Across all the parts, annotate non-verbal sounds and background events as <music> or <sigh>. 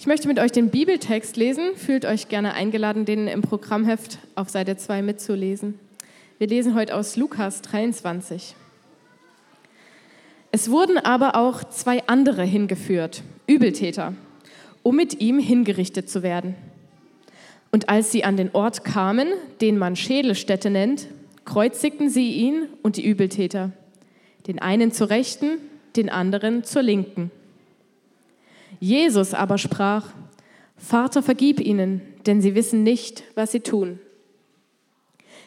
Ich möchte mit euch den Bibeltext lesen. Fühlt euch gerne eingeladen, den im Programmheft auf Seite 2 mitzulesen. Wir lesen heute aus Lukas 23. Es wurden aber auch zwei andere hingeführt, Übeltäter, um mit ihm hingerichtet zu werden. Und als sie an den Ort kamen, den man Schädelstätte nennt, kreuzigten sie ihn und die Übeltäter, den einen zur Rechten, den anderen zur Linken. Jesus aber sprach, Vater, vergib ihnen, denn sie wissen nicht, was sie tun.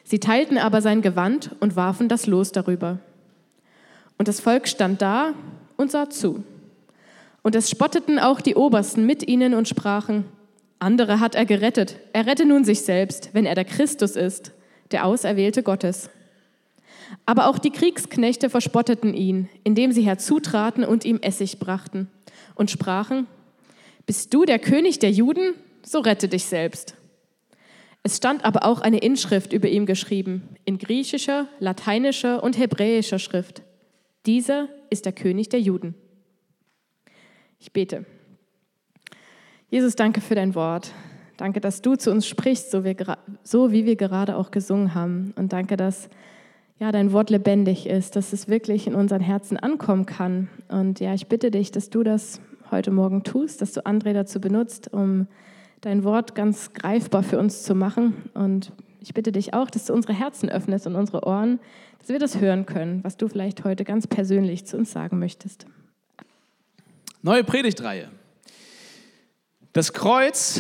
Sie teilten aber sein Gewand und warfen das Los darüber. Und das Volk stand da und sah zu. Und es spotteten auch die Obersten mit ihnen und sprachen, andere hat er gerettet, er rette nun sich selbst, wenn er der Christus ist, der Auserwählte Gottes. Aber auch die Kriegsknechte verspotteten ihn, indem sie herzutraten und ihm Essig brachten und sprachen, Bist du der König der Juden? So rette dich selbst. Es stand aber auch eine Inschrift über ihm geschrieben, in griechischer, lateinischer und hebräischer Schrift. Dieser ist der König der Juden. Ich bete. Jesus, danke für dein Wort. Danke, dass du zu uns sprichst, so, wie, wir gerade auch gesungen haben. Und danke, dass ja, dein Wort lebendig ist, dass es wirklich in unseren Herzen ankommen kann. Und ja, ich bitte dich, dass du das heute Morgen tust, dass du André dazu benutzt, um dein Wort ganz greifbar für uns zu machen. Und ich bitte dich auch, dass du unsere Herzen öffnest und unsere Ohren, dass wir das hören können, was du vielleicht heute ganz persönlich zu uns sagen möchtest. Neue Predigtreihe. Das Kreuz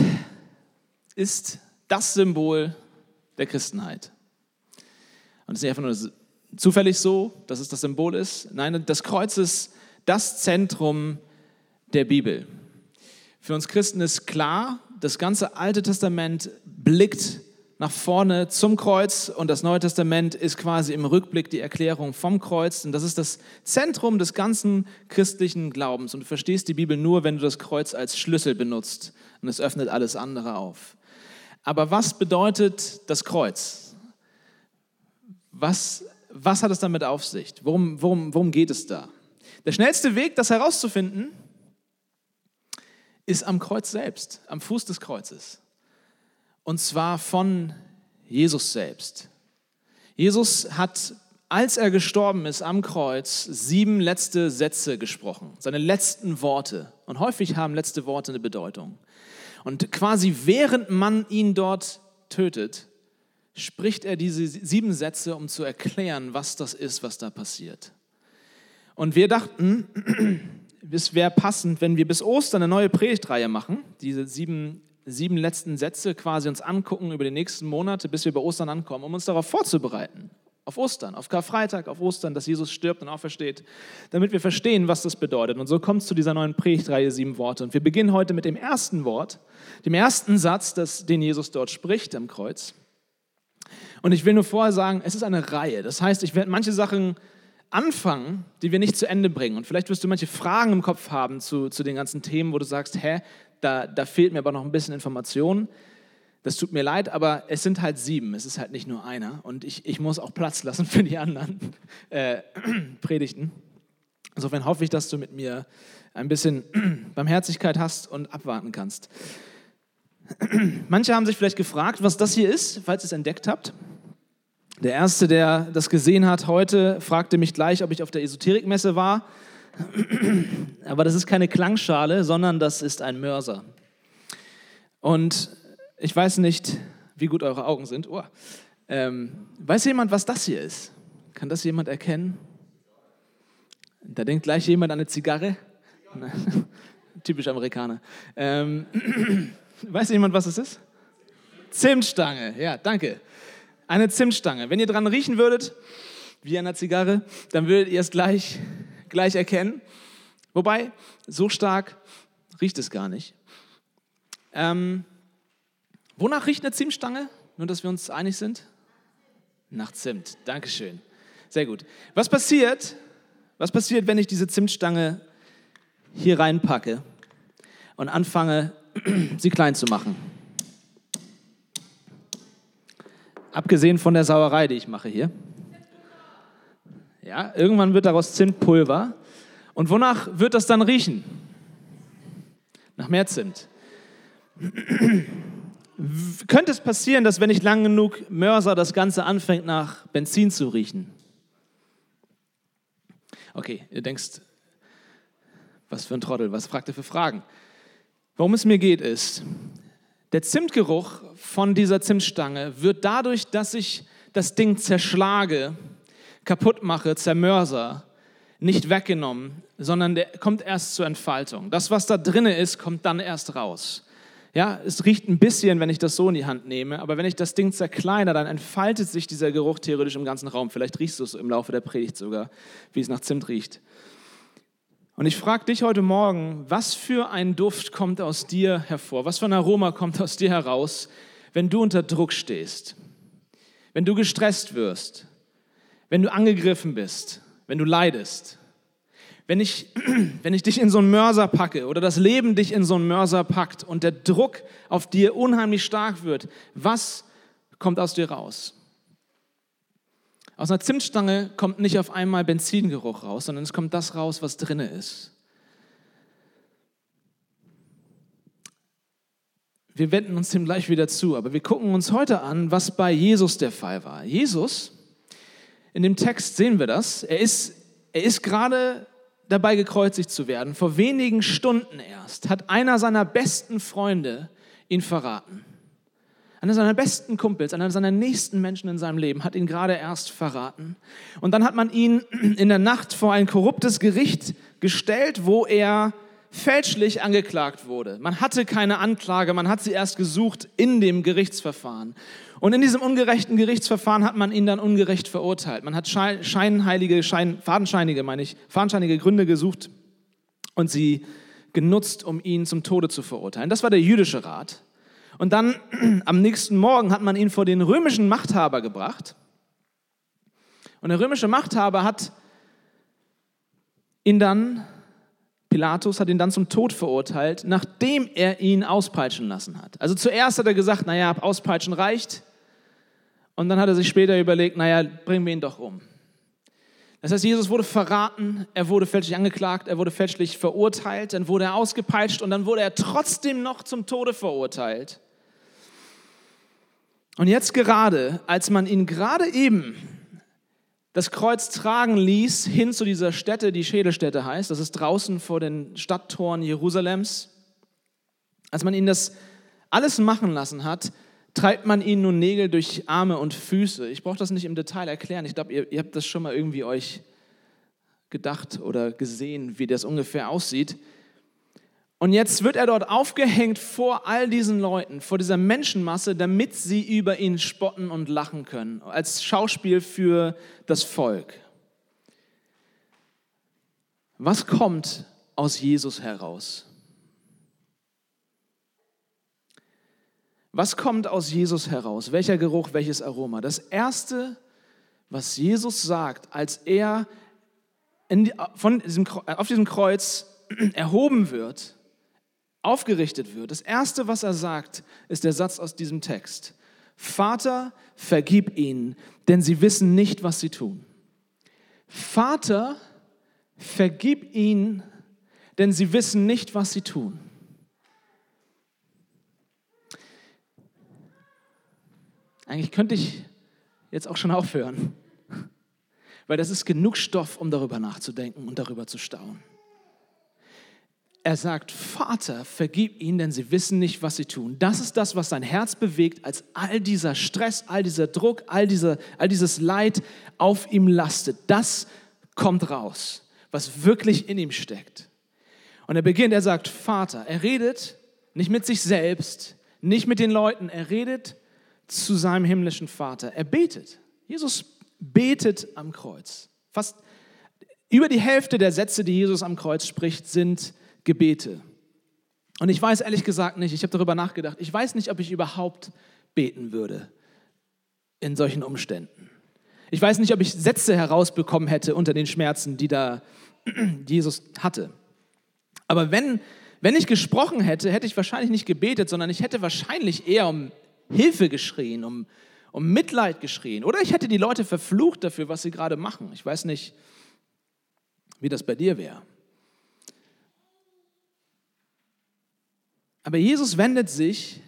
ist das Symbol der Christenheit. Und es ist nicht einfach nur zufällig so, dass es das Symbol ist. Nein, das Kreuz ist das Zentrum der Bibel. Für uns Christen ist klar, das ganze Alte Testament blickt nach vorne zum Kreuz und das Neue Testament ist quasi im Rückblick die Erklärung vom Kreuz. Und das ist das Zentrum des ganzen christlichen Glaubens. Und du verstehst die Bibel nur, wenn du das Kreuz als Schlüssel benutzt. Und es öffnet alles andere auf. Aber was bedeutet das Kreuz? Was, was hat es damit auf sich? Worum, worum, worum geht es da? Der schnellste Weg, das herauszufinden, ist am Kreuz selbst, am Fuß des Kreuzes. Und zwar von Jesus selbst. Jesus hat, als er gestorben ist am Kreuz, sieben letzte Sätze gesprochen, seine letzten Worte. Und häufig haben letzte Worte eine Bedeutung. Und quasi während man ihn dort tötet, spricht er diese sieben Sätze, um zu erklären, was das ist, was da passiert. Und wir dachten, <clears throat> es wäre passend, wenn wir bis Ostern eine neue Predigtreihe machen, diese sieben, sieben letzten Sätze quasi uns angucken über die nächsten Monate, bis wir bei Ostern ankommen, um uns darauf vorzubereiten. Auf Ostern, auf Karfreitag, auf Ostern, dass Jesus stirbt und aufersteht, damit wir verstehen, was das bedeutet. Und so kommt es zu dieser neuen Predigtreihe sieben Worte. Und wir beginnen heute mit dem ersten Wort, dem ersten Satz, das, den Jesus dort spricht am Kreuz. Und ich will nur vorher sagen, es ist eine Reihe. Das heißt, ich werde manche Sachen anfangen, die wir nicht zu Ende bringen. Und vielleicht wirst du manche Fragen im Kopf haben zu, zu den ganzen Themen, wo du sagst, hä, da, da fehlt mir aber noch ein bisschen Information. Das tut mir leid, aber es sind halt sieben, es ist halt nicht nur einer. Und ich, ich muss auch Platz lassen für die anderen äh, <clears throat> Predigten. Insofern hoffe ich, dass du mit mir ein bisschen <clears throat> Barmherzigkeit hast und abwarten kannst. <clears throat> Manche haben sich vielleicht gefragt, was das hier ist, falls ihr es entdeckt habt. Der erste, der das gesehen hat heute, fragte mich gleich, ob ich auf der Esoterikmesse war. <clears throat> Aber das ist keine Klangschale, sondern das ist ein Mörser. Und ich weiß nicht, wie gut eure Augen sind. Oh. Ähm, weiß jemand, was das hier ist? Kann das jemand erkennen? Da denkt gleich jemand an eine Zigarre. <laughs> Typisch Amerikaner. Ähm, <clears throat> weiß jemand, was es ist? Zimtstange. Ja, danke. Eine Zimtstange. Wenn ihr dran riechen würdet, wie einer Zigarre, dann würdet ihr es gleich, gleich erkennen. Wobei, so stark riecht es gar nicht. Ähm, wonach riecht eine Zimtstange? Nur, dass wir uns einig sind? Nach Zimt. Dankeschön. Sehr gut. Was passiert, was passiert, wenn ich diese Zimtstange hier reinpacke und anfange, sie klein zu machen? Abgesehen von der Sauerei, die ich mache hier. Ja, irgendwann wird daraus Zimtpulver. Und wonach wird das dann riechen? Nach mehr Zimt. könnte es passieren, dass wenn ich lang genug Mörser, das Ganze anfängt nach Benzin zu riechen? Okay, ihr denkst, was für ein Trottel, was fragt ihr für Fragen? Worum es mir geht, ist, der Zimtgeruch von dieser Zimtstange wird dadurch, dass ich das Ding zerschlage, kaputt mache, zermörser, nicht weggenommen, sondern der kommt erst zur Entfaltung. Das, was da drinne ist, kommt dann erst raus. Ja, es riecht ein bisschen, wenn ich das so in die Hand nehme, aber wenn ich das Ding zerkleiner, dann entfaltet sich dieser Geruch theoretisch im ganzen Raum. Vielleicht riechst du es im Laufe der Predigt sogar, wie es nach Zimt riecht. Und ich frage dich heute Morgen, was für ein Duft kommt aus dir hervor? Was für ein Aroma kommt aus dir heraus, wenn du unter Druck stehst? Wenn du gestresst wirst? Wenn du angegriffen bist? Wenn du leidest? Wenn ich, <clears throat> wenn ich dich in so einen Mörser packe oder das Leben dich in so einen Mörser packt und der Druck auf dir unheimlich stark wird, was kommt aus dir raus? Aus einer Zimtstange kommt nicht auf einmal Benzingeruch raus, sondern es kommt das raus, was drinne ist. Wir wenden uns dem gleich wieder zu, aber wir gucken uns heute an, was bei Jesus der Fall war. Jesus, in dem Text sehen wir das, er ist, er ist gerade dabei gekreuzigt zu werden. Vor wenigen Stunden erst hat einer seiner besten Freunde ihn verraten. Einer seiner besten Kumpels, einer seiner nächsten Menschen in seinem Leben hat ihn gerade erst verraten. Und dann hat man ihn <clears throat> in der Nacht vor ein korruptes Gericht gestellt, wo er fälschlich angeklagt wurde. Man hatte keine Anklage, man hat sie erst gesucht in dem Gerichtsverfahren. Und in diesem ungerechten Gerichtsverfahren hat man ihn dann ungerecht verurteilt. Man hat scheinheilige, schein, fadenscheinige, meine ich, fadenscheinige Gründe gesucht und sie genutzt, um ihn zum Tode zu verurteilen. Das war der jüdische Rat. Und dann <clears throat> am nächsten Morgen hat man ihn vor den römischen Machthaber gebracht. Und der römische Machthaber hat ihn dann, Pilatus hat ihn dann zum Tod verurteilt, nachdem er ihn auspeitschen lassen hat. Also zuerst hat er gesagt, naja, auspeitschen reicht. Und dann hat er sich später überlegt, naja, bringen wir ihn doch um. Das heißt, Jesus wurde verraten, er wurde fälschlich angeklagt, er wurde fälschlich verurteilt, dann wurde er ausgepeitscht und dann wurde er trotzdem noch zum Tode verurteilt. Und jetzt gerade, als man ihn gerade eben das Kreuz tragen ließ, hin zu dieser Stätte, die Schädelstätte heißt, das ist draußen vor den Stadttoren Jerusalems, als man ihn das alles machen lassen hat, treibt man ihn nun Nägel durch Arme und Füße. Ich brauche das nicht im Detail erklären. Ich glaube, ihr, ihr habt das schon mal irgendwie euch gedacht oder gesehen, wie das ungefähr aussieht. Und jetzt wird er dort aufgehängt vor all diesen Leuten, vor dieser Menschenmasse, damit sie über ihn spotten und lachen können, als Schauspiel für das Volk. Was kommt aus Jesus heraus? Was kommt aus Jesus heraus? Welcher Geruch, welches Aroma? Das Erste, was Jesus sagt, als er die, von diesem, auf diesem Kreuz <clears throat> erhoben wird, aufgerichtet wird, das Erste, was er sagt, ist der Satz aus diesem Text. Vater, vergib ihnen, denn sie wissen nicht, was sie tun. Vater, vergib ihnen, denn sie wissen nicht, was sie tun. Eigentlich könnte ich jetzt auch schon aufhören, weil das ist genug Stoff, um darüber nachzudenken und darüber zu staunen. Er sagt, Vater, vergib ihnen, denn sie wissen nicht, was sie tun. Das ist das, was sein Herz bewegt, als all dieser Stress, all dieser Druck, all, dieser, all dieses Leid auf ihm lastet. Das kommt raus, was wirklich in ihm steckt. Und er beginnt, er sagt, Vater, er redet nicht mit sich selbst, nicht mit den Leuten, er redet zu seinem himmlischen Vater. Er betet. Jesus betet am Kreuz. Fast über die Hälfte der Sätze, die Jesus am Kreuz spricht, sind Gebete. Und ich weiß ehrlich gesagt nicht, ich habe darüber nachgedacht, ich weiß nicht, ob ich überhaupt beten würde in solchen Umständen. Ich weiß nicht, ob ich Sätze herausbekommen hätte unter den Schmerzen, die da <clears throat> Jesus hatte. Aber wenn, wenn ich gesprochen hätte, hätte ich wahrscheinlich nicht gebetet, sondern ich hätte wahrscheinlich eher um Hilfe geschrien, um, um Mitleid geschrien. Oder ich hätte die Leute verflucht dafür, was sie gerade machen. Ich weiß nicht, wie das bei dir wäre. Aber Jesus wendet sich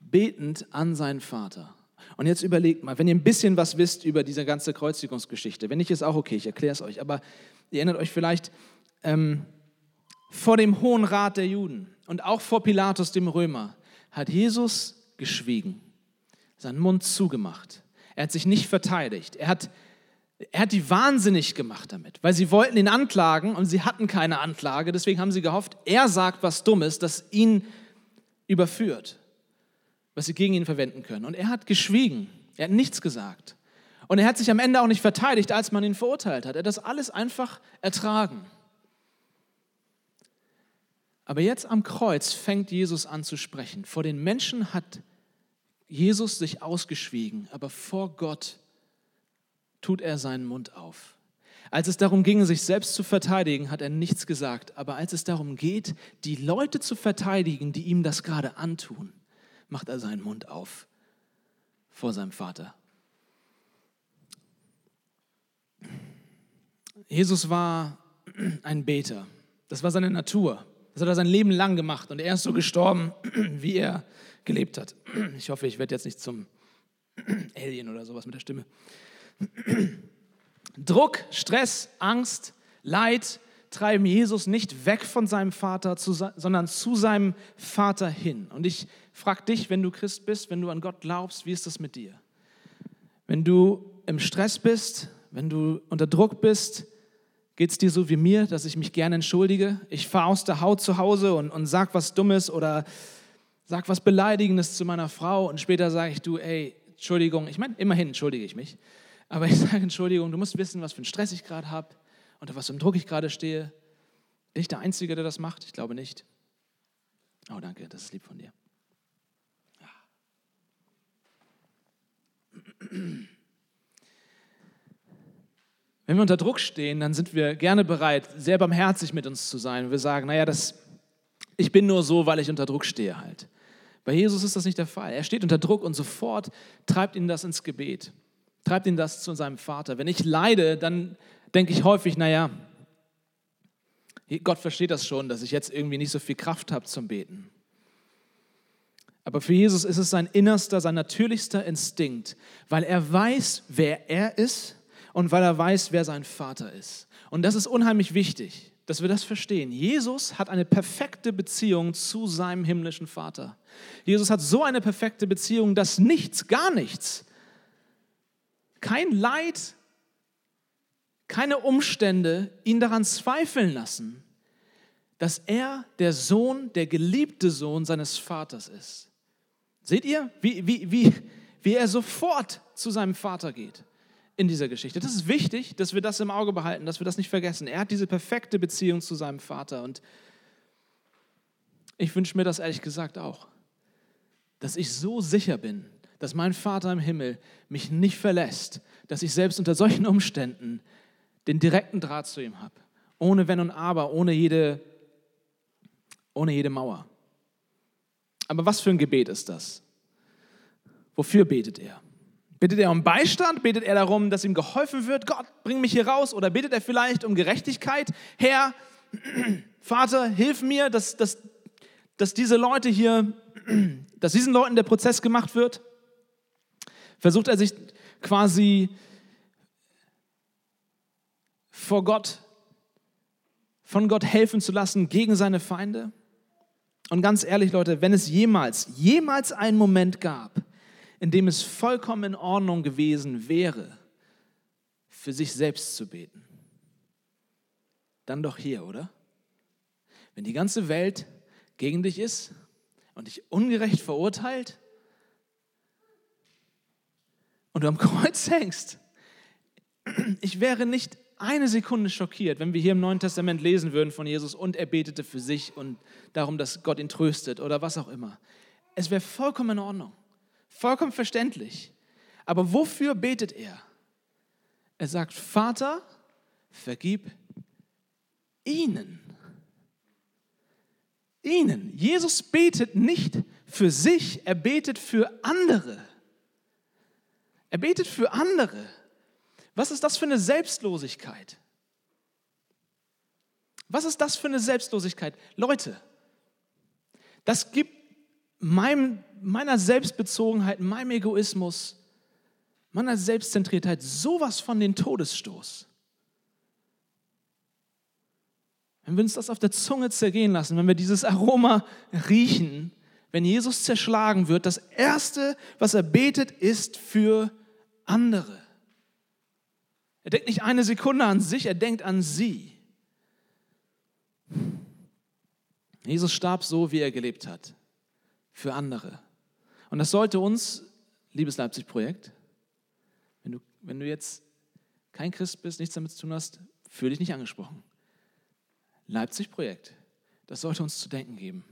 betend an seinen Vater. Und jetzt überlegt mal, wenn ihr ein bisschen was wisst über diese ganze Kreuzigungsgeschichte, wenn nicht, ist auch okay, ich erkläre es euch, aber ihr erinnert euch vielleicht ähm, vor dem Hohen Rat der Juden und auch vor Pilatus, dem Römer, hat Jesus geschwiegen, seinen Mund zugemacht. Er hat sich nicht verteidigt. Er hat, er hat die wahnsinnig gemacht damit, weil sie wollten ihn anklagen und sie hatten keine Anklage. Deswegen haben sie gehofft, er sagt was Dummes, das ihn überführt was sie gegen ihn verwenden können. Und er hat geschwiegen. Er hat nichts gesagt. Und er hat sich am Ende auch nicht verteidigt, als man ihn verurteilt hat. Er hat das alles einfach ertragen. Aber jetzt am Kreuz fängt Jesus an zu sprechen. Vor den Menschen hat Jesus sich ausgeschwiegen, aber vor Gott tut er seinen Mund auf. Als es darum ging, sich selbst zu verteidigen, hat er nichts gesagt. Aber als es darum geht, die Leute zu verteidigen, die ihm das gerade antun, macht er seinen Mund auf vor seinem Vater. Jesus war ein Beter. Das war seine Natur. Das hat er sein Leben lang gemacht und er ist so gestorben, <clears throat> wie er gelebt hat. Ich hoffe, ich werde jetzt nicht zum <clears throat> Alien oder sowas mit der Stimme. Druck, Stress, Angst, Leid, treiben Jesus nicht weg von seinem Vater, sondern zu seinem Vater hin. Und ich frage dich, wenn du Christ bist, wenn du an Gott glaubst, wie ist das mit dir? Wenn du im Stress bist, wenn du unter Druck bist, geht es dir so wie mir, dass ich mich gerne entschuldige? Ich fahre aus der Haut zu Hause und, und sag was Dummes oder sag was Beleidigendes zu meiner Frau und später sage ich, du, ey, Entschuldigung, ich meine, immerhin entschuldige ich mich, aber ich <laughs> sage Entschuldigung, du musst wissen, was für einen Stress ich gerade habe unter was für einem Druck ich gerade stehe. Bin ich der Einzige, der das macht? Ich glaube nicht. Oh, danke, das ist lieb von dir. Wenn wir unter Druck stehen, dann sind wir gerne bereit, sehr barmherzig mit uns zu sein. Wir sagen, naja, das, ich bin nur so, weil ich unter Druck stehe halt. Bei Jesus ist das nicht der Fall. Er steht unter Druck und sofort treibt ihn das ins Gebet, treibt ihn das zu seinem Vater. Wenn ich leide, dann denke ich häufig, naja, Gott versteht das schon, dass ich jetzt irgendwie nicht so viel Kraft habe zum Beten. Aber für Jesus ist es sein innerster, sein natürlichster Instinkt, weil er weiß, wer er ist und weil er weiß, wer sein Vater ist. Und das ist unheimlich wichtig, dass wir das verstehen. Jesus hat eine perfekte Beziehung zu seinem himmlischen Vater. Jesus hat so eine perfekte Beziehung, dass nichts, gar nichts, kein Leid, keine Umstände ihn daran zweifeln lassen, dass er der Sohn, der geliebte Sohn seines Vaters ist. Seht ihr, wie, wie, wie, wie er sofort zu seinem Vater geht in dieser Geschichte. Das ist wichtig, dass wir das im Auge behalten, dass wir das nicht vergessen. Er hat diese perfekte Beziehung zu seinem Vater und ich wünsche mir das ehrlich gesagt auch, dass ich so sicher bin, dass mein Vater im Himmel mich nicht verlässt, dass ich selbst unter solchen Umständen den direkten Draht zu ihm habe. Ohne Wenn und Aber, ohne jede, ohne jede Mauer. Aber was für ein Gebet ist das? Wofür betet er? Betet er um Beistand? Betet er darum, dass ihm geholfen wird? Gott, bring mich hier raus? Oder betet er vielleicht um Gerechtigkeit? Herr, <clears throat> Vater, hilf mir, dass, dass, dass diese Leute hier, <clears throat> dass diesen Leuten der Prozess gemacht wird? Versucht er sich quasi vor Gott, von Gott helfen zu lassen gegen seine Feinde? Und ganz ehrlich, Leute, wenn es jemals, jemals einen Moment gab, in dem es vollkommen in Ordnung gewesen wäre, für sich selbst zu beten, dann doch hier, oder? Wenn die ganze Welt gegen dich ist und dich ungerecht verurteilt und du am <laughs> Kreuz hängst, ich wäre nicht eine Sekunde schockiert, wenn wir hier im Neuen Testament lesen würden von Jesus und er betete für sich und darum, dass Gott ihn tröstet oder was auch immer. Es wäre vollkommen in Ordnung, vollkommen verständlich. Aber wofür betet er? Er sagt, Vater, vergib ihnen. Ihnen. Jesus betet nicht für sich, er betet für andere. Er betet für andere. Was ist das für eine Selbstlosigkeit? Was ist das für eine Selbstlosigkeit? Leute, das gibt meinem, meiner Selbstbezogenheit, meinem Egoismus, meiner Selbstzentriertheit sowas von den Todesstoß. Wenn wir uns das auf der Zunge zergehen lassen, wenn wir dieses Aroma riechen, wenn Jesus zerschlagen wird, das Erste, was er betet, ist für andere. Er denkt nicht eine Sekunde an sich, er denkt an sie. Jesus starb so, wie er gelebt hat, für andere. Und das sollte uns, liebes Leipzig-Projekt, wenn du, wenn du jetzt kein Christ bist, nichts damit zu tun hast, fühle dich nicht angesprochen. Leipzig-Projekt, das sollte uns zu denken geben.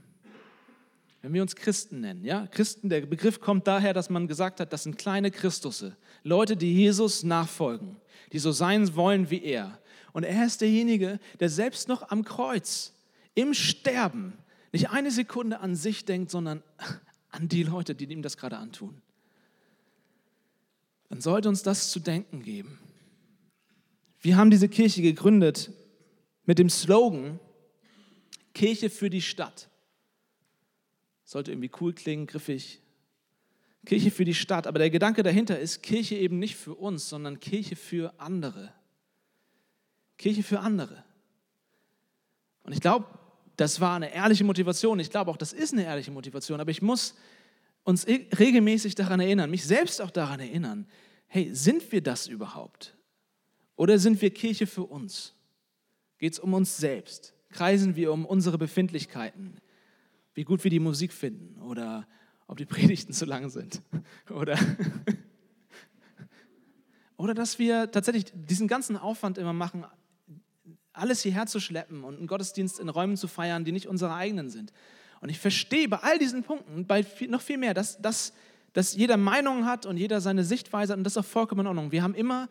Wenn wir uns Christen nennen, ja, Christen, der Begriff kommt daher, dass man gesagt hat, das sind kleine Christusse, Leute, die Jesus nachfolgen, die so sein wollen wie er. Und er ist derjenige, der selbst noch am Kreuz, im Sterben, nicht eine Sekunde an sich denkt, sondern <laughs> an die Leute, die ihm das gerade antun. Dann sollte uns das zu denken geben. Wir haben diese Kirche gegründet mit dem Slogan Kirche für die Stadt. Sollte irgendwie cool klingen, griffig. Kirche für die Stadt. Aber der Gedanke dahinter ist Kirche eben nicht für uns, sondern Kirche für andere. Kirche für andere. Und ich glaube, das war eine ehrliche Motivation. Ich glaube auch, das ist eine ehrliche Motivation. Aber ich muss uns regelmäßig daran erinnern, mich selbst auch daran erinnern, hey, sind wir das überhaupt? Oder sind wir Kirche für uns? Geht es um uns selbst? Kreisen wir um unsere Befindlichkeiten? Wie gut wir die Musik finden oder ob die <laughs> Predigten zu lang sind? Oder, oder dass wir tatsächlich diesen ganzen Aufwand immer machen, alles hierher zu schleppen und einen Gottesdienst in Räumen zu feiern, die nicht unsere eigenen sind. Und ich verstehe bei all diesen Punkten, bei viel, noch viel mehr, dass, dass, dass jeder Meinung hat und jeder seine Sichtweise hat und das ist auch vollkommen in Ordnung. Wir haben immer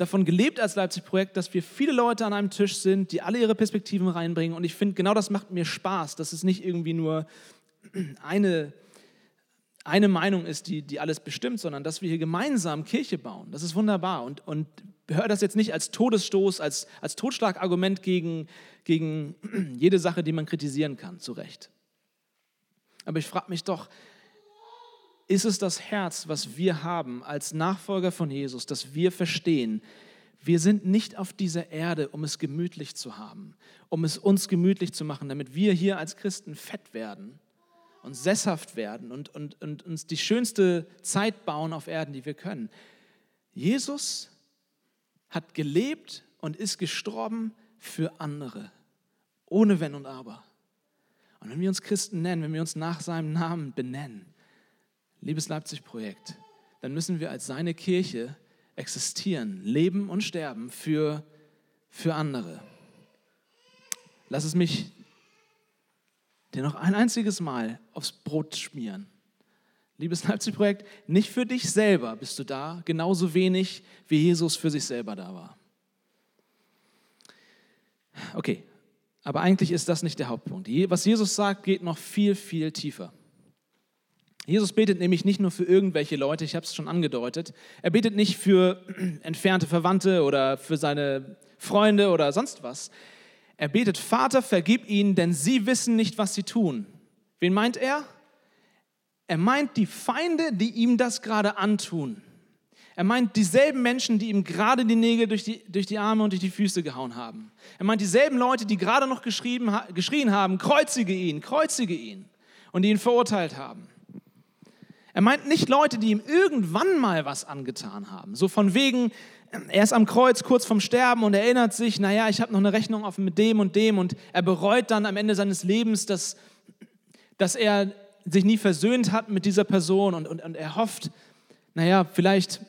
davon gelebt als Leipzig-Projekt, dass wir viele Leute an einem Tisch sind, die alle ihre Perspektiven reinbringen. Und ich finde, genau das macht mir Spaß, dass es nicht irgendwie nur <clears throat> eine, eine Meinung ist, die, die alles bestimmt, sondern dass wir hier gemeinsam Kirche bauen. Das ist wunderbar. Und, und höre das jetzt nicht als Todesstoß, als, als Totschlagargument gegen, gegen <clears throat> jede Sache, die man kritisieren kann, zu Recht. Aber ich frage mich doch, ist es das Herz, was wir haben als Nachfolger von Jesus, dass wir verstehen, wir sind nicht auf dieser Erde, um es gemütlich zu haben, um es uns gemütlich zu machen, damit wir hier als Christen fett werden und sesshaft werden und, und, und uns die schönste Zeit bauen auf Erden, die wir können. Jesus hat gelebt und ist gestorben für andere, ohne Wenn und Aber. Und wenn wir uns Christen nennen, wenn wir uns nach seinem Namen benennen, liebes Leipzig-Projekt, dann müssen wir als seine Kirche existieren, leben und sterben für, für andere. Lass es mich dir noch ein einziges Mal aufs Brot schmieren. Liebes Leipzig-Projekt, nicht für dich selber bist du da, genauso wenig wie Jesus für sich selber da war. Okay, aber eigentlich ist das nicht der Hauptpunkt. Was Jesus sagt, geht noch viel, viel tiefer. Jesus betet nämlich nicht nur für irgendwelche Leute, ich habe es schon angedeutet. Er betet nicht für <clears throat> entfernte Verwandte oder für seine Freunde oder sonst was. Er betet, Vater, vergib ihnen, denn sie wissen nicht, was sie tun. Wen meint er? Er meint die Feinde, die ihm das gerade antun. Er meint dieselben Menschen, die ihm gerade die Nägel durch die, durch die Arme und durch die Füße gehauen haben. Er meint dieselben Leute, die gerade noch geschrien haben, kreuzige ihn, kreuzige ihn und die ihn verurteilt haben. Er meint nicht Leute, die ihm irgendwann mal was angetan haben. So von wegen, er ist am Kreuz kurz vorm Sterben und erinnert sich, naja, ich habe noch eine Rechnung offen mit dem und dem und er bereut dann am Ende seines Lebens, dass, dass er sich nie versöhnt hat mit dieser Person und, und, und er hofft, naja, vielleicht,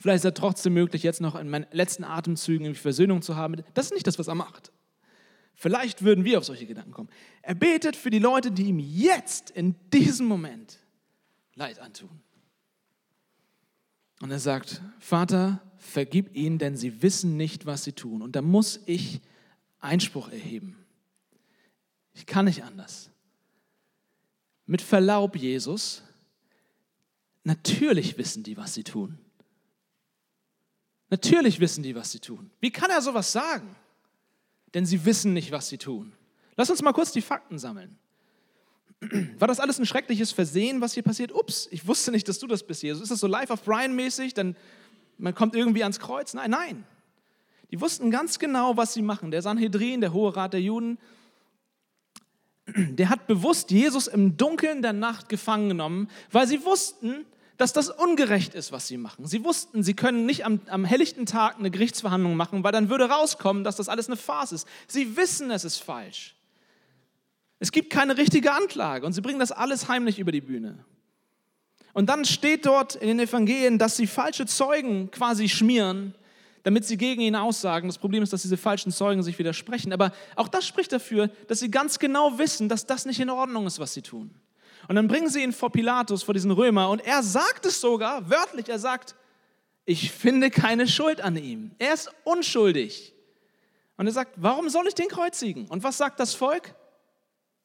vielleicht ist er trotzdem möglich, jetzt noch in meinen letzten Atemzügen Versöhnung zu haben. Das ist nicht das, was er macht. Vielleicht würden wir auf solche Gedanken kommen. Er betet für die Leute, die ihm jetzt in diesem Moment Leid antun. Und er sagt, Vater, vergib ihnen, denn sie wissen nicht, was sie tun. Und da muss ich Einspruch erheben. Ich kann nicht anders. Mit Verlaub, Jesus, natürlich wissen die, was sie tun. Natürlich wissen die, was sie tun. Wie kann er sowas sagen? Denn sie wissen nicht, was sie tun. Lass uns mal kurz die Fakten sammeln. War das alles ein schreckliches Versehen, was hier passiert? Ups, ich wusste nicht, dass du das bist, Jesus. Ist das so Life of Brian mäßig? Dann man kommt irgendwie ans Kreuz? Nein, nein. Die wussten ganz genau, was sie machen. Der Sanhedrin, der Hohe Rat der Juden, der hat bewusst Jesus im Dunkeln der Nacht gefangen genommen, weil sie wussten, dass das ungerecht ist, was sie machen. Sie wussten, sie können nicht am, am helllichten Tag eine Gerichtsverhandlung machen, weil dann würde rauskommen, dass das alles eine Farce ist. Sie wissen, es ist falsch. Es gibt keine richtige Anklage und sie bringen das alles heimlich über die Bühne. Und dann steht dort in den Evangelien, dass sie falsche Zeugen quasi schmieren, damit sie gegen ihn aussagen. Das Problem ist, dass diese falschen Zeugen sich widersprechen. Aber auch das spricht dafür, dass sie ganz genau wissen, dass das nicht in Ordnung ist, was sie tun. Und dann bringen sie ihn vor Pilatus, vor diesen Römer, und er sagt es sogar, wörtlich, er sagt, ich finde keine Schuld an ihm. Er ist unschuldig. Und er sagt, warum soll ich den kreuzigen? Und was sagt das Volk?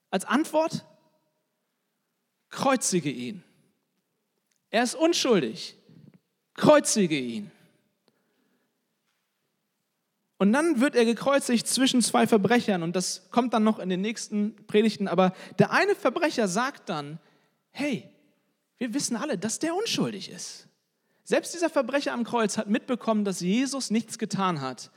Als Antwort, kreuzige ihn. Er ist unschuldig. Kreuzige ihn. Und dann wird er gekreuzigt zwischen zwei Verbrechern und das kommt dann noch in den nächsten Predigten. Aber der eine Verbrecher sagt dann, hey, wir wissen alle, dass der unschuldig ist. Selbst dieser Verbrecher am Kreuz hat mitbekommen, dass Jesus nichts getan hat,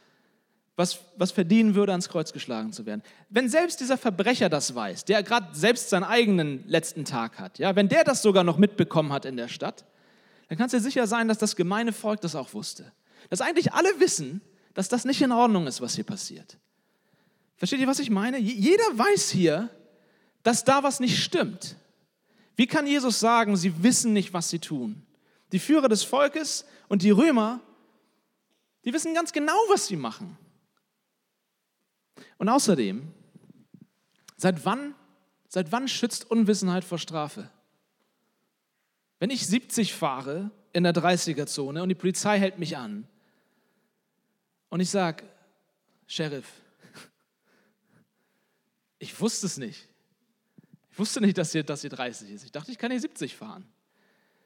was, was verdienen würde, ans Kreuz geschlagen zu werden. Wenn selbst dieser Verbrecher das weiß, der gerade selbst seinen eigenen letzten Tag hat, ja, wenn der das sogar noch mitbekommen hat in der Stadt, dann kannst du dir sicher sein, dass das gemeine Volk das auch wusste. Dass eigentlich alle wissen, dass das nicht in Ordnung ist, was hier passiert. Versteht ihr, was ich meine? Jeder weiß hier, dass da was nicht stimmt. Wie kann Jesus sagen, sie wissen nicht, was sie tun? Die Führer des Volkes und die Römer, die wissen ganz genau, was sie machen. Und außerdem, seit wann, seit wann schützt Unwissenheit vor Strafe? Wenn ich 70 fahre in der 30er-Zone und die Polizei hält mich an, und ich sage, Sheriff, <laughs> ich wusste es nicht. Ich wusste nicht, dass hier, dass hier 30 ist. Ich dachte, ich kann hier 70 fahren.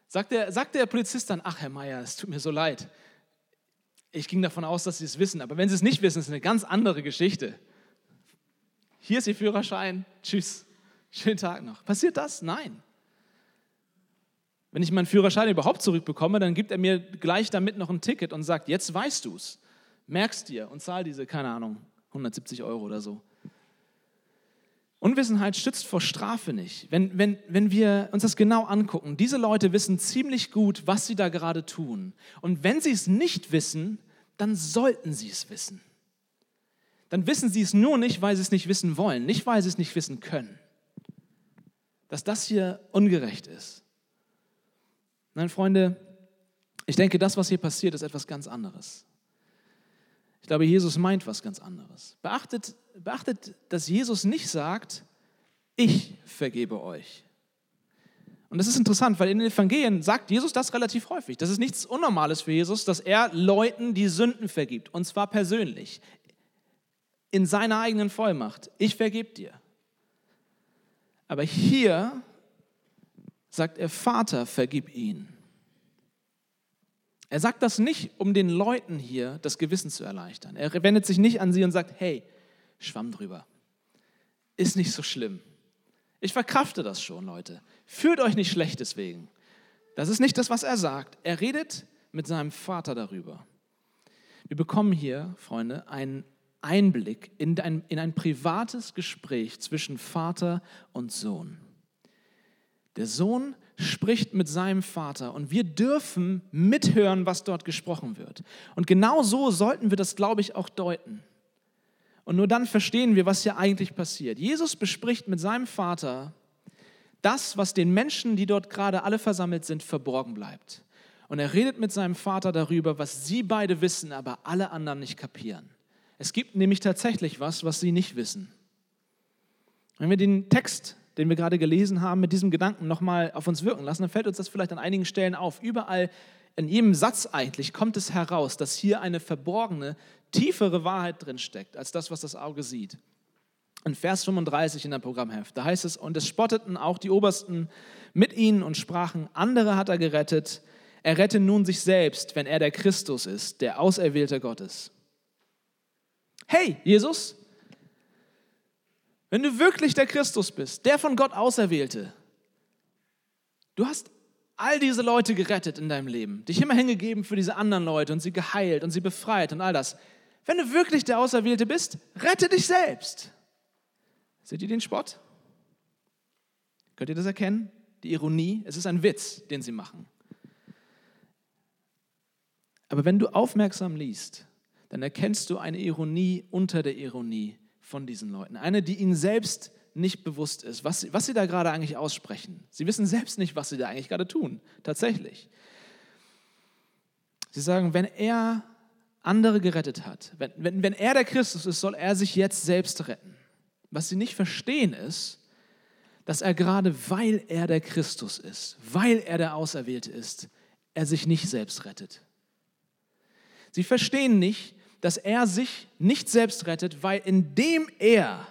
Sagt der, sagt der Polizist dann, ach Herr Meier, es tut mir so leid. Ich ging davon aus, dass Sie es wissen, aber wenn Sie es nicht wissen, ist eine ganz andere Geschichte. Hier ist Ihr Führerschein, tschüss, schönen Tag noch. Passiert das? Nein. Wenn ich meinen Führerschein überhaupt zurückbekomme, dann gibt er mir gleich damit noch ein Ticket und sagt, jetzt weißt du es merkst dir und zahl diese, keine Ahnung, 170 Euro oder so. Unwissenheit schützt vor Strafe nicht. Wenn, wenn, wenn wir uns das genau angucken, diese Leute wissen ziemlich gut, was sie da gerade tun. Und wenn sie es nicht wissen, dann sollten sie es wissen. Dann wissen sie es nur nicht, weil sie es nicht wissen wollen, nicht weil sie es nicht wissen können. Dass das hier ungerecht ist. Nein, Freunde, ich denke, das, was hier passiert, ist etwas ganz anderes. Ich glaube, Jesus meint was ganz anderes. Beachtet, beachtet, dass Jesus nicht sagt, ich vergebe euch. Und das ist interessant, weil in den Evangelien sagt Jesus das relativ häufig. Das ist nichts Unnormales für Jesus, dass er Leuten die Sünden vergibt. Und zwar persönlich. In seiner eigenen Vollmacht. Ich vergebe dir. Aber hier sagt er, Vater, vergib ihn. Er sagt das nicht, um den Leuten hier das Gewissen zu erleichtern. Er wendet sich nicht an sie und sagt, hey, schwamm drüber. Ist nicht so schlimm. Ich verkrafte das schon, Leute. Fühlt euch nicht schlecht deswegen. Das ist nicht das, was er sagt. Er redet mit seinem Vater darüber. Wir bekommen hier, Freunde, einen Einblick in ein, in ein privates Gespräch zwischen Vater und Sohn. Der Sohn spricht mit seinem Vater und wir dürfen mithören, was dort gesprochen wird. Und genau so sollten wir das, glaube ich, auch deuten. Und nur dann verstehen wir, was hier eigentlich passiert. Jesus bespricht mit seinem Vater das, was den Menschen, die dort gerade alle versammelt sind, verborgen bleibt. Und er redet mit seinem Vater darüber, was sie beide wissen, aber alle anderen nicht kapieren. Es gibt nämlich tatsächlich was, was sie nicht wissen. Wenn wir den Text den wir gerade gelesen haben, mit diesem Gedanken nochmal auf uns wirken lassen, dann fällt uns das vielleicht an einigen Stellen auf. Überall, in jedem Satz eigentlich, kommt es heraus, dass hier eine verborgene, tiefere Wahrheit drin steckt, als das, was das Auge sieht. In Vers 35 in der Programmheft, da heißt es, und es spotteten auch die Obersten mit ihnen und sprachen, andere hat er gerettet, er rette nun sich selbst, wenn er der Christus ist, der Auserwählte Gottes. Hey, Jesus, wenn du wirklich der Christus bist, der von Gott Auserwählte, du hast all diese Leute gerettet in deinem Leben, dich immer hingegeben für diese anderen Leute und sie geheilt und sie befreit und all das. Wenn du wirklich der Auserwählte bist, rette dich selbst. Seht ihr den Spott? Könnt ihr das erkennen? Die Ironie? Es ist ein Witz, den sie machen. Aber wenn du aufmerksam liest, dann erkennst du eine Ironie unter der Ironie von diesen Leuten. Eine, die ihnen selbst nicht bewusst ist, was, was sie da gerade eigentlich aussprechen. Sie wissen selbst nicht, was sie da eigentlich gerade tun, tatsächlich. Sie sagen, wenn er andere gerettet hat, wenn, wenn, wenn er der Christus ist, soll er sich jetzt selbst retten. Was sie nicht verstehen ist, dass er gerade, weil er der Christus ist, weil er der Auserwählte ist, er sich nicht selbst rettet. Sie verstehen nicht, dass er sich nicht selbst rettet, weil indem er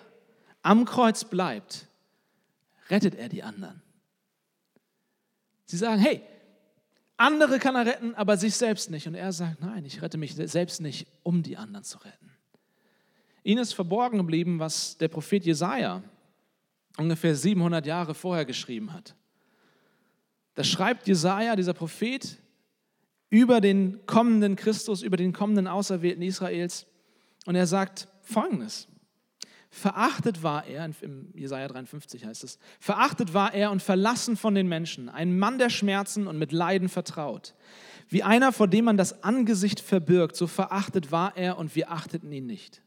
am Kreuz bleibt, rettet er die anderen. Sie sagen, hey, andere kann er retten, aber sich selbst nicht. Und er sagt, nein, ich rette mich selbst nicht, um die anderen zu retten. Ihnen ist verborgen geblieben, was der Prophet Jesaja ungefähr 700 Jahre vorher geschrieben hat. Da schreibt Jesaja, dieser Prophet, über den kommenden Christus, über den kommenden Auserwählten Israels. Und er sagt folgendes: Verachtet war er, im Jesaja 53 heißt es, verachtet war er und verlassen von den Menschen, ein Mann der Schmerzen und mit Leiden vertraut. Wie einer, vor dem man das Angesicht verbirgt, so verachtet war er und wir achteten ihn nicht.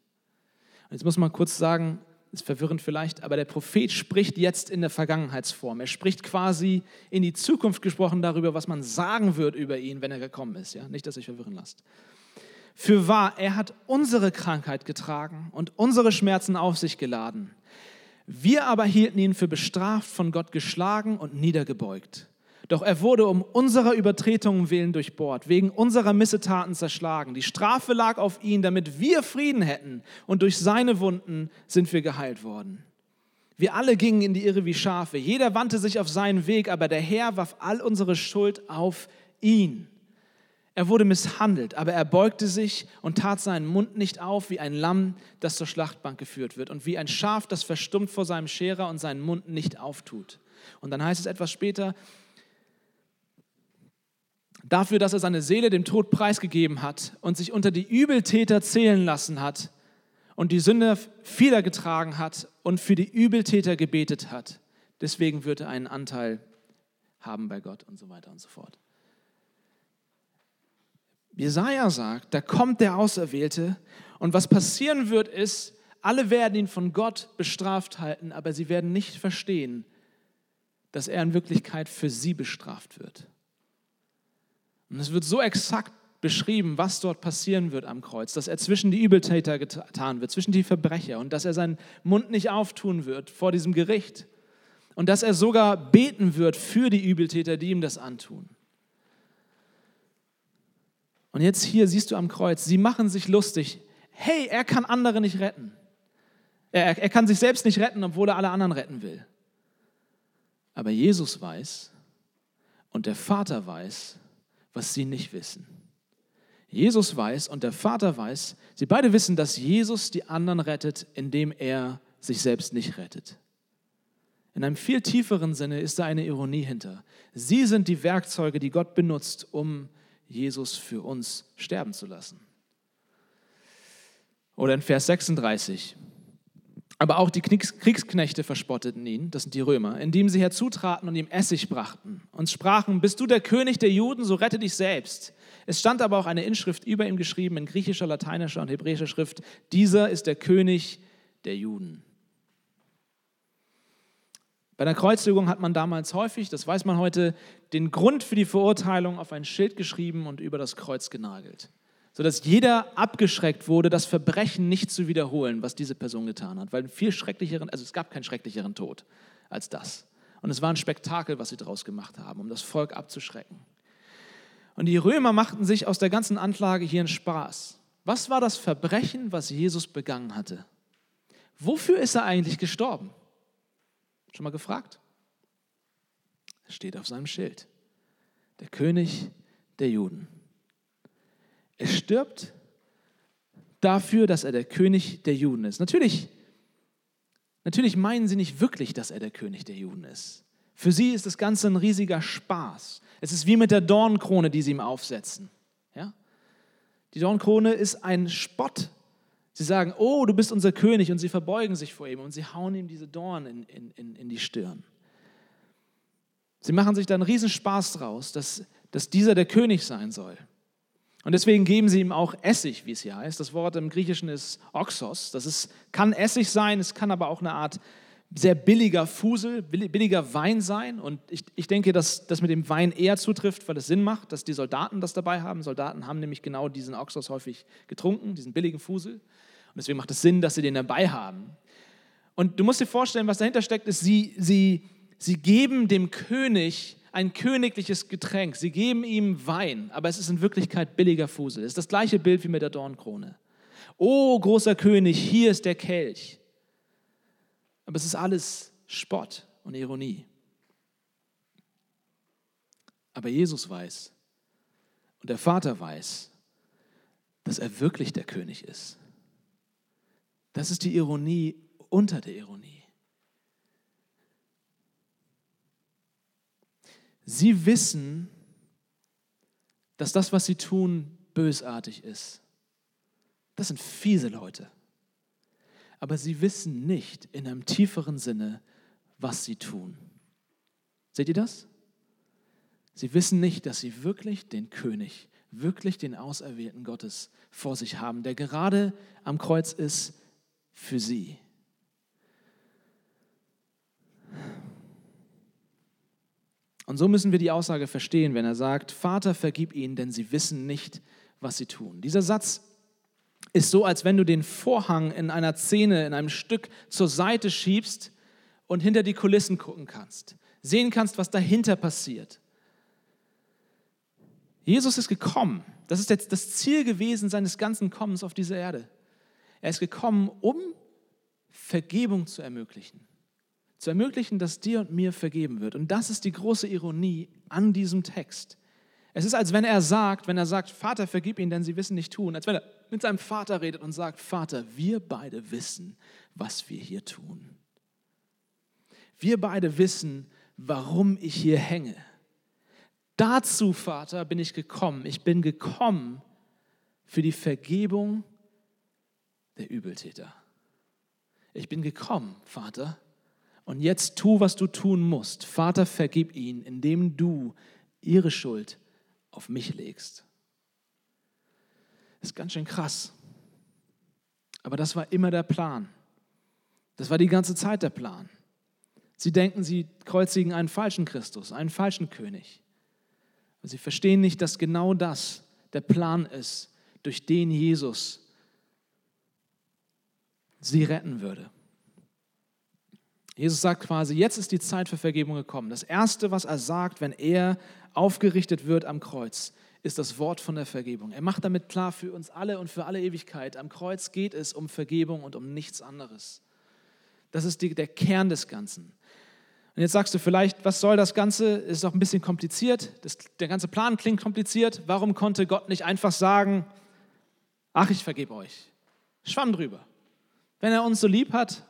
Jetzt muss man kurz sagen, ist verwirrend vielleicht, aber der Prophet spricht jetzt in der Vergangenheitsform. Er spricht quasi in die Zukunft gesprochen darüber, was man sagen wird über ihn, wenn er gekommen ist. Ja? Nicht, dass euch verwirren lasst. Für wahr, er hat unsere Krankheit getragen und unsere Schmerzen auf sich geladen. Wir aber hielten ihn für bestraft, von Gott geschlagen und niedergebeugt. Doch er wurde um unserer Übertretungen willen durchbohrt, wegen unserer Missetaten zerschlagen. Die Strafe lag auf ihn, damit wir Frieden hätten, und durch seine Wunden sind wir geheilt worden. Wir alle gingen in die Irre wie Schafe, jeder wandte sich auf seinen Weg, aber der Herr warf all unsere Schuld auf ihn. Er wurde misshandelt, aber er beugte sich und tat seinen Mund nicht auf wie ein Lamm, das zur Schlachtbank geführt wird und wie ein Schaf, das verstummt vor seinem Scherer und seinen Mund nicht auftut. Und dann heißt es etwas später, dafür, dass er seine Seele dem Tod preisgegeben hat und sich unter die Übeltäter zählen lassen hat und die Sünde vieler getragen hat und für die Übeltäter gebetet hat. Deswegen wird er einen Anteil haben bei Gott und so weiter und so fort. Jesaja sagt, da kommt der Auserwählte und was passieren wird ist, alle werden ihn von Gott bestraft halten, aber sie werden nicht verstehen, dass er in Wirklichkeit für sie bestraft wird. Und es wird so exakt beschrieben, was dort passieren wird am Kreuz, dass er zwischen die Übeltäter getan wird, zwischen die Verbrecher und dass er seinen Mund nicht auftun wird vor diesem Gericht und dass er sogar beten wird für die Übeltäter, die ihm das antun. Und jetzt hier siehst du am Kreuz, sie machen sich lustig. Hey, er kann andere nicht retten. Er, er kann sich selbst nicht retten, obwohl er alle anderen retten will. Aber Jesus weiß und der Vater weiß, was sie nicht wissen. Jesus weiß und der Vater weiß, sie beide wissen, dass Jesus die anderen rettet, indem er sich selbst nicht rettet. In einem viel tieferen Sinne ist da eine Ironie hinter. Sie sind die Werkzeuge, die Gott benutzt, um Jesus für uns sterben zu lassen. Oder in Vers 36. Aber auch die Kriegsknechte verspotteten ihn, das sind die Römer, indem sie herzutraten und ihm Essig brachten und sprachen, bist du der König der Juden, so rette dich selbst. Es stand aber auch eine Inschrift über ihm geschrieben in griechischer, lateinischer und hebräischer Schrift, dieser ist der König der Juden. Bei der Kreuzigung hat man damals häufig, das weiß man heute, den Grund für die Verurteilung auf ein Schild geschrieben und über das Kreuz genagelt, sodass jeder abgeschreckt wurde, das Verbrechen nicht zu wiederholen, was diese Person getan hat, weil viel schrecklicheren, also es gab keinen schrecklicheren Tod als das. Und es war ein Spektakel, was sie daraus gemacht haben, um das Volk abzuschrecken. Und die Römer machten sich aus der ganzen Anklage hier einen Spaß. Was war das Verbrechen, was Jesus begangen hatte? Wofür ist er eigentlich gestorben? Schon mal gefragt? Steht auf seinem Schild. Der König der Juden. Er stirbt dafür, dass er der König der Juden ist. Natürlich, Natürlich meinen sie nicht wirklich, dass er der König der Juden ist. Für sie ist das Ganze ein riesiger Spaß. Es ist wie mit der Dornkrone, die sie ihm aufsetzen. Ja? Die Dornkrone ist ein Spott. Sie sagen, oh, du bist unser König und sie verbeugen sich vor ihm und sie hauen ihm diese Dornen in, in, in die Stirn. Sie machen sich da einen Riesenspaß draus, dass, dass dieser der König sein soll. Und deswegen geben sie ihm auch Essig, wie es hier heißt. Das Wort im Griechischen ist Oxos. Das ist, kann Essig sein, es kann aber auch eine Art sehr billiger Fusel, billiger Wein sein. Und ich, ich denke, dass das mit dem Wein eher zutrifft, weil es Sinn macht, dass die Soldaten das dabei haben. Soldaten haben nämlich genau diesen Oxos häufig getrunken, diesen billigen Fusel. Und deswegen macht es Sinn, dass sie den dabei haben. Und du musst dir vorstellen, was dahinter steckt, ist, sie, sie, sie geben dem König ein königliches Getränk. Sie geben ihm Wein, aber es ist in Wirklichkeit billiger Fusel. Es ist das gleiche Bild wie mit der Dornkrone. Oh, großer König, hier ist der Kelch. Aber es ist alles Spott und Ironie. Aber Jesus weiß und der Vater weiß, dass er wirklich der König ist. Das ist die Ironie unter der Ironie. Sie wissen, dass das, was sie tun, bösartig ist. Das sind fiese Leute. Aber sie wissen nicht in einem tieferen Sinne, was sie tun. Seht ihr das? Sie wissen nicht, dass sie wirklich den König, wirklich den Auserwählten Gottes vor sich haben, der gerade am Kreuz ist für sie. Und so müssen wir die Aussage verstehen, wenn er sagt, Vater, vergib ihnen, denn sie wissen nicht, was sie tun. Dieser Satz ist so, als wenn du den Vorhang in einer Szene, in einem Stück zur Seite schiebst und hinter die Kulissen gucken kannst, sehen kannst, was dahinter passiert. Jesus ist gekommen. Das ist jetzt das Ziel gewesen seines ganzen Kommens auf diese Erde. Er ist gekommen, um Vergebung zu ermöglichen zu ermöglichen, dass dir und mir vergeben wird. Und das ist die große Ironie an diesem Text. Es ist, als wenn er sagt, wenn er sagt, Vater, vergib ihnen, denn sie wissen nicht tun, als wenn er mit seinem Vater redet und sagt, Vater, wir beide wissen, was wir hier tun. Wir beide wissen, warum ich hier hänge. Dazu, Vater, bin ich gekommen. Ich bin gekommen für die Vergebung der Übeltäter. Ich bin gekommen, Vater, und jetzt tu, was du tun musst. Vater, vergib ihnen, indem du ihre Schuld auf mich legst. Das ist ganz schön krass. Aber das war immer der Plan. Das war die ganze Zeit der Plan. Sie denken, sie kreuzigen einen falschen Christus, einen falschen König. Und sie verstehen nicht, dass genau das der Plan ist, durch den Jesus sie retten würde. Jesus sagt quasi, jetzt ist die Zeit für Vergebung gekommen. Das Erste, was er sagt, wenn er aufgerichtet wird am Kreuz, ist das Wort von der Vergebung. Er macht damit klar für uns alle und für alle Ewigkeit, am Kreuz geht es um Vergebung und um nichts anderes. Das ist die, der Kern des Ganzen. Und jetzt sagst du vielleicht, was soll das Ganze? Ist doch ein bisschen kompliziert. Das, der ganze Plan klingt kompliziert. Warum konnte Gott nicht einfach sagen, ach, ich vergebe euch? Schwamm drüber. Wenn er uns so lieb hat,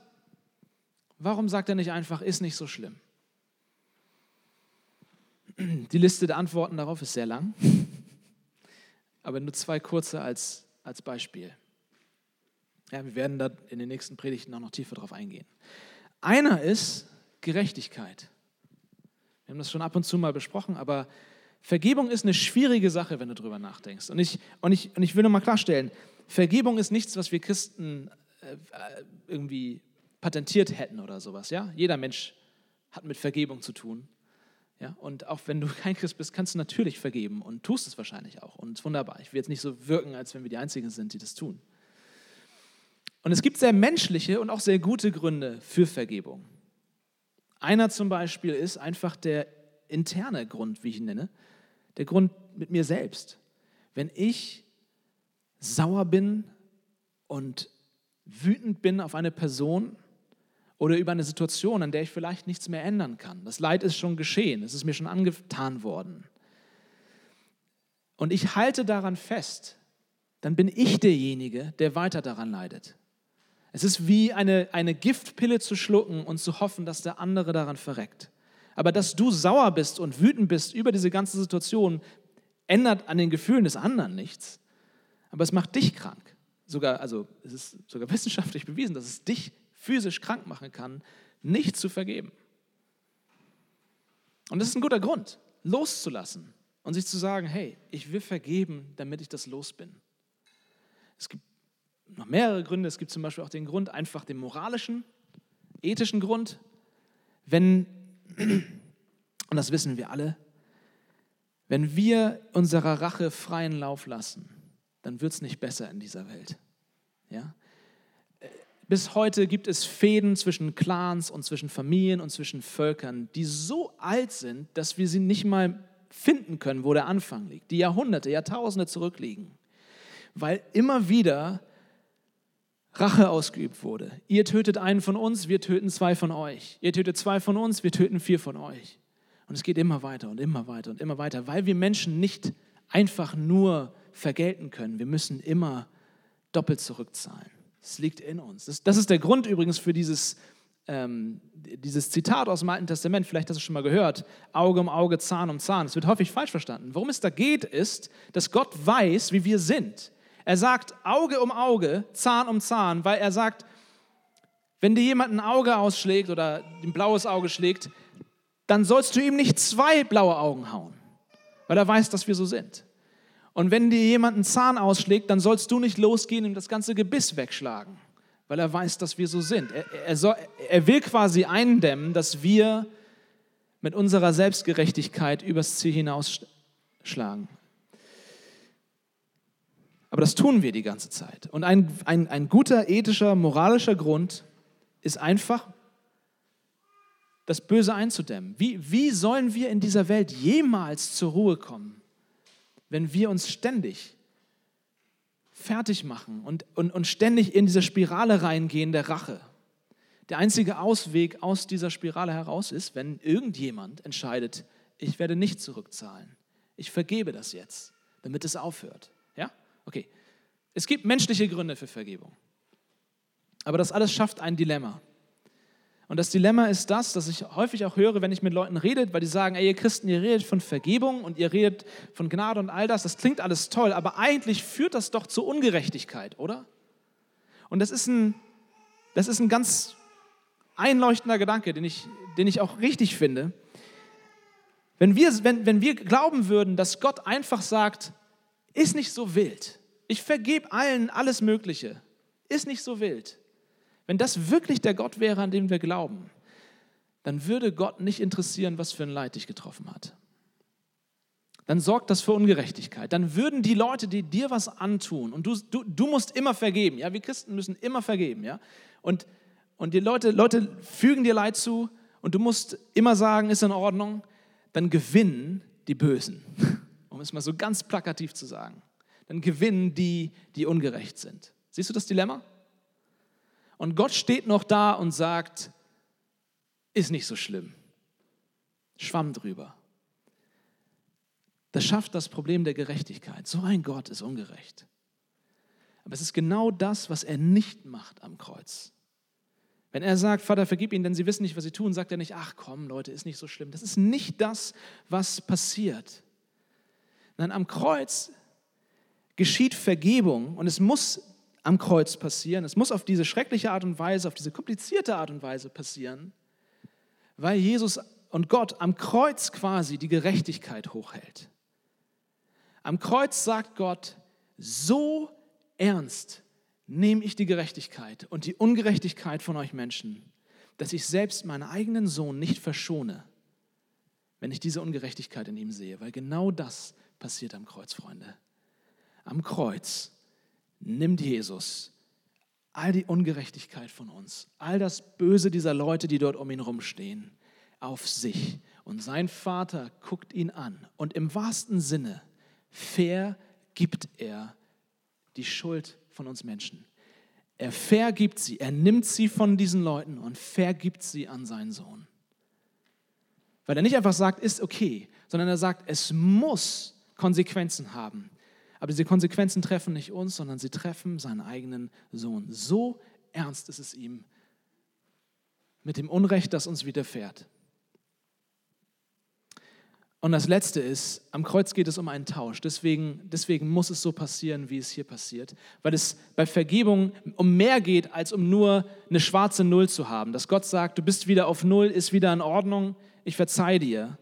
Warum sagt er nicht einfach, ist nicht so schlimm? Die Liste der Antworten darauf ist sehr lang, aber nur zwei kurze als, als Beispiel. Ja, wir werden da in den nächsten Predigten auch noch tiefer drauf eingehen. Einer ist Gerechtigkeit. Wir haben das schon ab und zu mal besprochen, aber Vergebung ist eine schwierige Sache, wenn du darüber nachdenkst. Und ich, und ich, und ich will nochmal klarstellen, Vergebung ist nichts, was wir Christen äh, irgendwie patentiert hätten oder sowas. Ja? Jeder Mensch hat mit Vergebung zu tun. Ja? Und auch wenn du kein Christ bist, kannst du natürlich vergeben und tust es wahrscheinlich auch. Und wunderbar. Ich will jetzt nicht so wirken, als wenn wir die Einzigen sind, die das tun. Und es gibt sehr menschliche und auch sehr gute Gründe für Vergebung. Einer zum Beispiel ist einfach der interne Grund, wie ich ihn nenne, der Grund mit mir selbst. Wenn ich sauer bin und wütend bin auf eine Person, oder über eine Situation, an der ich vielleicht nichts mehr ändern kann. Das Leid ist schon geschehen, es ist mir schon angetan worden. Und ich halte daran fest, dann bin ich derjenige, der weiter daran leidet. Es ist wie eine, eine Giftpille zu schlucken und zu hoffen, dass der andere daran verreckt. Aber dass du sauer bist und wütend bist über diese ganze Situation, ändert an den Gefühlen des anderen nichts. Aber es macht dich krank. Sogar, also es ist sogar <laughs> wissenschaftlich bewiesen, dass es dich physisch krank machen kann, nicht zu vergeben. Und das ist ein guter Grund, loszulassen und sich zu sagen, hey, ich will vergeben, damit ich das los bin. Es gibt noch mehrere Gründe. Es gibt zum Beispiel auch den Grund, einfach den moralischen, ethischen Grund. Wenn, <clears throat> und das wissen wir alle, wenn wir unserer Rache freien Lauf lassen, dann wird es nicht besser in dieser Welt. Ja? Bis heute gibt es Fäden zwischen Clans und zwischen Familien und zwischen Völkern, die so alt sind, dass wir sie nicht mal finden können, wo der Anfang liegt, die Jahrhunderte, Jahrtausende zurückliegen, weil immer wieder Rache ausgeübt wurde. Ihr tötet einen von uns, wir töten zwei von euch. Ihr tötet zwei von uns, wir töten vier von euch. Und es geht immer weiter und immer weiter und immer weiter, weil wir Menschen nicht einfach nur vergelten können. Wir müssen immer doppelt zurückzahlen. Es liegt in uns. Das, das, ist der Grund übrigens für dieses, ähm, dieses Zitat aus dem Alten Testament. Vielleicht hast du es schon mal gehört. Auge um Auge, Zahn um Zahn. Es wird häufig falsch verstanden. Worum es da geht, ist, dass Gott weiß, wie wir sind. Er sagt Auge um Auge, Zahn um Zahn, weil er sagt, wenn dir jemand ein Auge ausschlägt oder ein blaues Auge schlägt, dann sollst du ihm nicht zwei blaue Augen hauen, weil er weiß, dass wir so sind. Und wenn dir jemand einen Zahn ausschlägt, dann sollst du nicht losgehen und das ganze Gebiss wegschlagen, weil er weiß, dass wir so sind. Er, er, soll, er will quasi eindämmen, dass wir mit unserer Selbstgerechtigkeit übers Ziel hinausschlagen. Aber das tun wir die ganze Zeit. Und ein, ein, ein guter ethischer, moralischer Grund ist einfach, das Böse einzudämmen. Wie, wie sollen wir in dieser Welt jemals zur Ruhe kommen, wenn wir uns ständig fertig machen und, und, und ständig in diese Spirale reingehen der Rache? Der einzige Ausweg aus dieser Spirale heraus ist, wenn irgendjemand entscheidet, ich werde nicht zurückzahlen. Ich vergebe das jetzt, damit es aufhört. Okay, es gibt menschliche Gründe für Vergebung. Aber das alles schafft ein Dilemma. Und das Dilemma ist das, dass ich häufig auch höre, wenn ich mit Leuten rede, weil die sagen, ey, ihr Christen, ihr redet von Vergebung und ihr redet von Gnade und all das, das klingt alles toll, aber eigentlich führt das doch zu Ungerechtigkeit, oder? Und das ist ein, das ist ein ganz einleuchtender Gedanke, den ich, den ich auch richtig finde. Wenn wir, wenn, wenn wir glauben würden, dass Gott einfach sagt, ist nicht so wild. Ich vergebe allen alles Mögliche. Ist nicht so wild. Wenn das wirklich der Gott wäre, an den wir glauben, dann würde Gott nicht interessieren, was für ein Leid dich getroffen hat. Dann sorgt das für Ungerechtigkeit. Dann würden die Leute, die dir was antun, und du, du, du musst immer vergeben, ja, wir Christen müssen immer vergeben, ja, und, und die Leute, Leute fügen dir Leid zu und du musst immer sagen, ist in Ordnung, dann gewinnen die Bösen <laughs> um es mal so ganz plakativ zu sagen, dann gewinnen die, die ungerecht sind. Siehst du das Dilemma? Und Gott steht noch da und sagt, ist nicht so schlimm. Schwamm drüber. Das schafft das Problem der Gerechtigkeit. So ein Gott ist ungerecht. Aber es ist genau das, was er nicht macht am Kreuz. Wenn er sagt, Vater, vergib ihnen, denn sie wissen nicht, was sie tun, sagt er nicht, ach komm, Leute, ist nicht so schlimm. Das ist nicht das, was passiert. Nein, am Kreuz geschieht Vergebung und es muss am Kreuz passieren. Es muss auf diese schreckliche Art und Weise, auf diese komplizierte Art und Weise passieren, weil Jesus und Gott am Kreuz quasi die Gerechtigkeit hochhält. Am Kreuz sagt Gott, so ernst nehme ich die Gerechtigkeit und die Ungerechtigkeit von euch Menschen, dass ich selbst meinen eigenen Sohn nicht verschone, wenn ich diese Ungerechtigkeit in ihm sehe, weil genau das passiert am Kreuz, Freunde. Am Kreuz nimmt Jesus all die Ungerechtigkeit von uns, all das Böse dieser Leute, die dort um ihn rumstehen, auf sich. Und sein Vater guckt ihn an. Und im wahrsten Sinne vergibt er die Schuld von uns Menschen. Er vergibt sie, er nimmt sie von diesen Leuten und vergibt sie an seinen Sohn. Weil er nicht einfach sagt, ist okay, sondern er sagt, es muss Konsequenzen haben. Aber diese Konsequenzen treffen nicht uns, sondern sie treffen seinen eigenen Sohn. So ernst ist es ihm mit dem Unrecht, das uns widerfährt. Und das Letzte ist, am Kreuz geht es um einen Tausch. Deswegen, deswegen muss es so passieren, wie es hier passiert. Weil es bei Vergebung um mehr geht, als um nur eine schwarze Null zu haben. Dass Gott sagt, du bist wieder auf Null, ist wieder in Ordnung, ich verzeihe dir.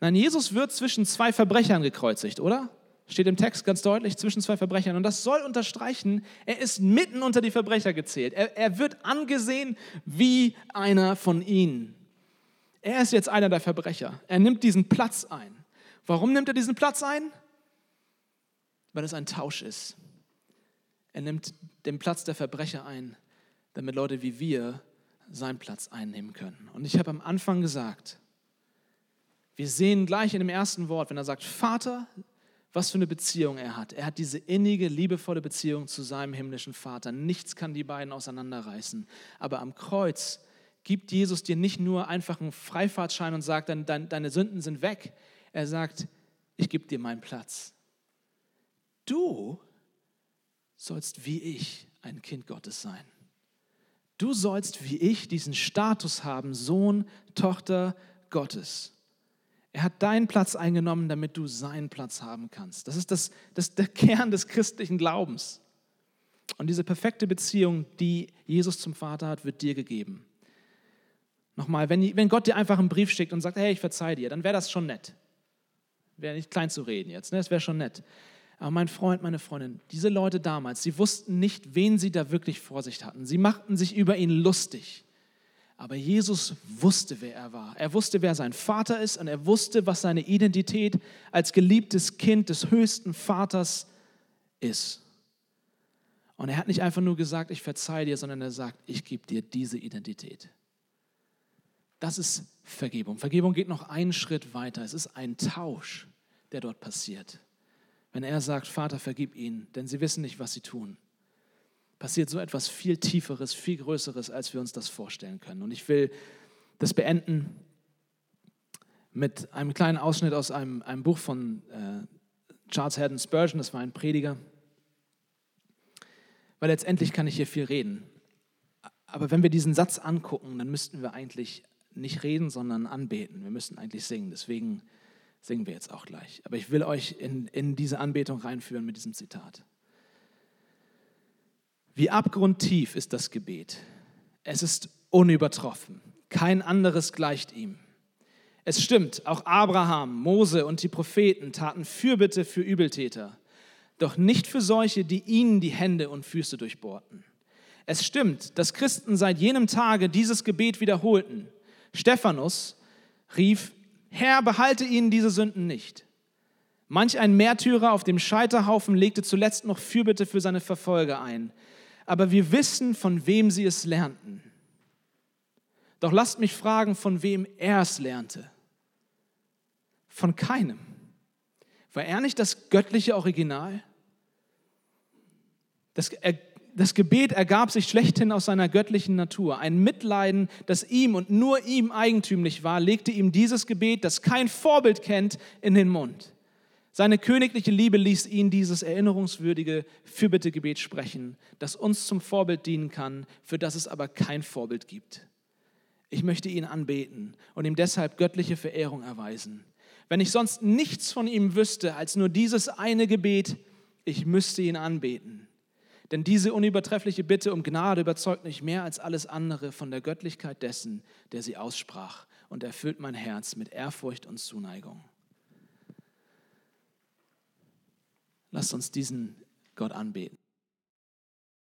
Nein, Jesus wird zwischen zwei Verbrechern gekreuzigt, oder? Steht im Text ganz deutlich, zwischen zwei Verbrechern. Und das soll unterstreichen, er ist mitten unter die Verbrecher gezählt. Er, er wird angesehen wie einer von ihnen. Er ist jetzt einer der Verbrecher. Er nimmt diesen Platz ein. Warum nimmt er diesen Platz ein? Weil es ein Tausch ist. Er nimmt den Platz der Verbrecher ein, damit Leute wie wir seinen Platz einnehmen können. Und ich habe am Anfang gesagt, wir sehen gleich in dem ersten Wort, wenn er sagt, Vater, was für eine Beziehung er hat. Er hat diese innige, liebevolle Beziehung zu seinem himmlischen Vater. Nichts kann die beiden auseinanderreißen. Aber am Kreuz gibt Jesus dir nicht nur einfach einen Freifahrtschein und sagt, dein, dein, deine Sünden sind weg. Er sagt, ich gebe dir meinen Platz. Du sollst wie ich ein Kind Gottes sein. Du sollst wie ich diesen Status haben, Sohn, Tochter Gottes. Er hat deinen Platz eingenommen, damit du seinen Platz haben kannst. Das ist, das, das der Kern des christlichen Glaubens. Und diese perfekte Beziehung, die Jesus zum Vater hat, wird dir gegeben. Nochmal, wenn, wenn Gott dir einfach einen Brief schickt und sagt, hey, ich verzeih dir, dann wäre das schon nett. Wäre nicht klein zu reden jetzt, ne? das wäre schon nett. Aber mein Freund, meine Freundin, diese Leute damals, sie wussten nicht, wen sie da wirklich vor sich hatten. Sie machten sich über ihn lustig. Aber Jesus wusste, wer er war. Er wusste, wer sein Vater ist und er wusste, was seine Identität als geliebtes Kind des höchsten Vaters ist. Und er hat nicht einfach nur gesagt, ich verzeihe dir, sondern er sagt, ich gebe dir diese Identität. Das ist Vergebung. Vergebung geht noch einen Schritt weiter. Es ist ein Tausch, der dort passiert. Wenn er sagt, Vater, vergib ihnen, denn sie wissen nicht, was sie tun, passiert so etwas viel Tieferes, viel Größeres, als wir uns das vorstellen können. Und ich will das beenden mit einem kleinen Ausschnitt aus einem, einem Buch von äh, Charles Haddon Spurgeon, das war ein Prediger. Weil letztendlich kann ich hier viel reden. Aber wenn wir diesen Satz angucken, dann müssten wir eigentlich nicht reden, sondern anbeten. Wir müssen eigentlich singen. Deswegen singen wir jetzt auch gleich. Aber ich will euch in, in diese Anbetung reinführen mit diesem Zitat. Wie abgrundtief ist das Gebet. Es ist unübertroffen. Kein anderes gleicht ihm. Es stimmt, auch Abraham, Mose und die Propheten taten Fürbitte für Übeltäter, doch nicht für solche, die ihnen die Hände und Füße durchbohrten. Es stimmt, dass Christen seit jenem Tage dieses Gebet wiederholten, Stephanus rief, Herr, behalte ihnen diese Sünden nicht. Manch ein Märtyrer auf dem Scheiterhaufen legte zuletzt noch Fürbitte für seine Verfolger ein. Aber wir wissen, von wem sie es lernten. Doch lasst mich fragen, von wem er es lernte. Von keinem. War er nicht das göttliche Original? Das, er das Gebet ergab sich schlechthin aus seiner göttlichen Natur. Ein Mitleiden, das ihm und nur ihm eigentümlich war, legte ihm dieses Gebet, das kein Vorbild kennt, in den Mund. Seine königliche Liebe ließ ihn dieses erinnerungswürdige Fürbittegebet sprechen, das uns zum Vorbild dienen kann, für das es aber kein Vorbild gibt. Ich möchte ihn anbeten und ihm deshalb göttliche Verehrung erweisen. Wenn ich sonst nichts von ihm wüsste als nur dieses eine Gebet, ich müsste ihn anbeten. Denn diese unübertreffliche Bitte um Gnade überzeugt mich mehr als alles andere von der Göttlichkeit dessen, der sie aussprach und erfüllt mein Herz mit Ehrfurcht und Zuneigung. Lasst uns diesen Gott anbeten.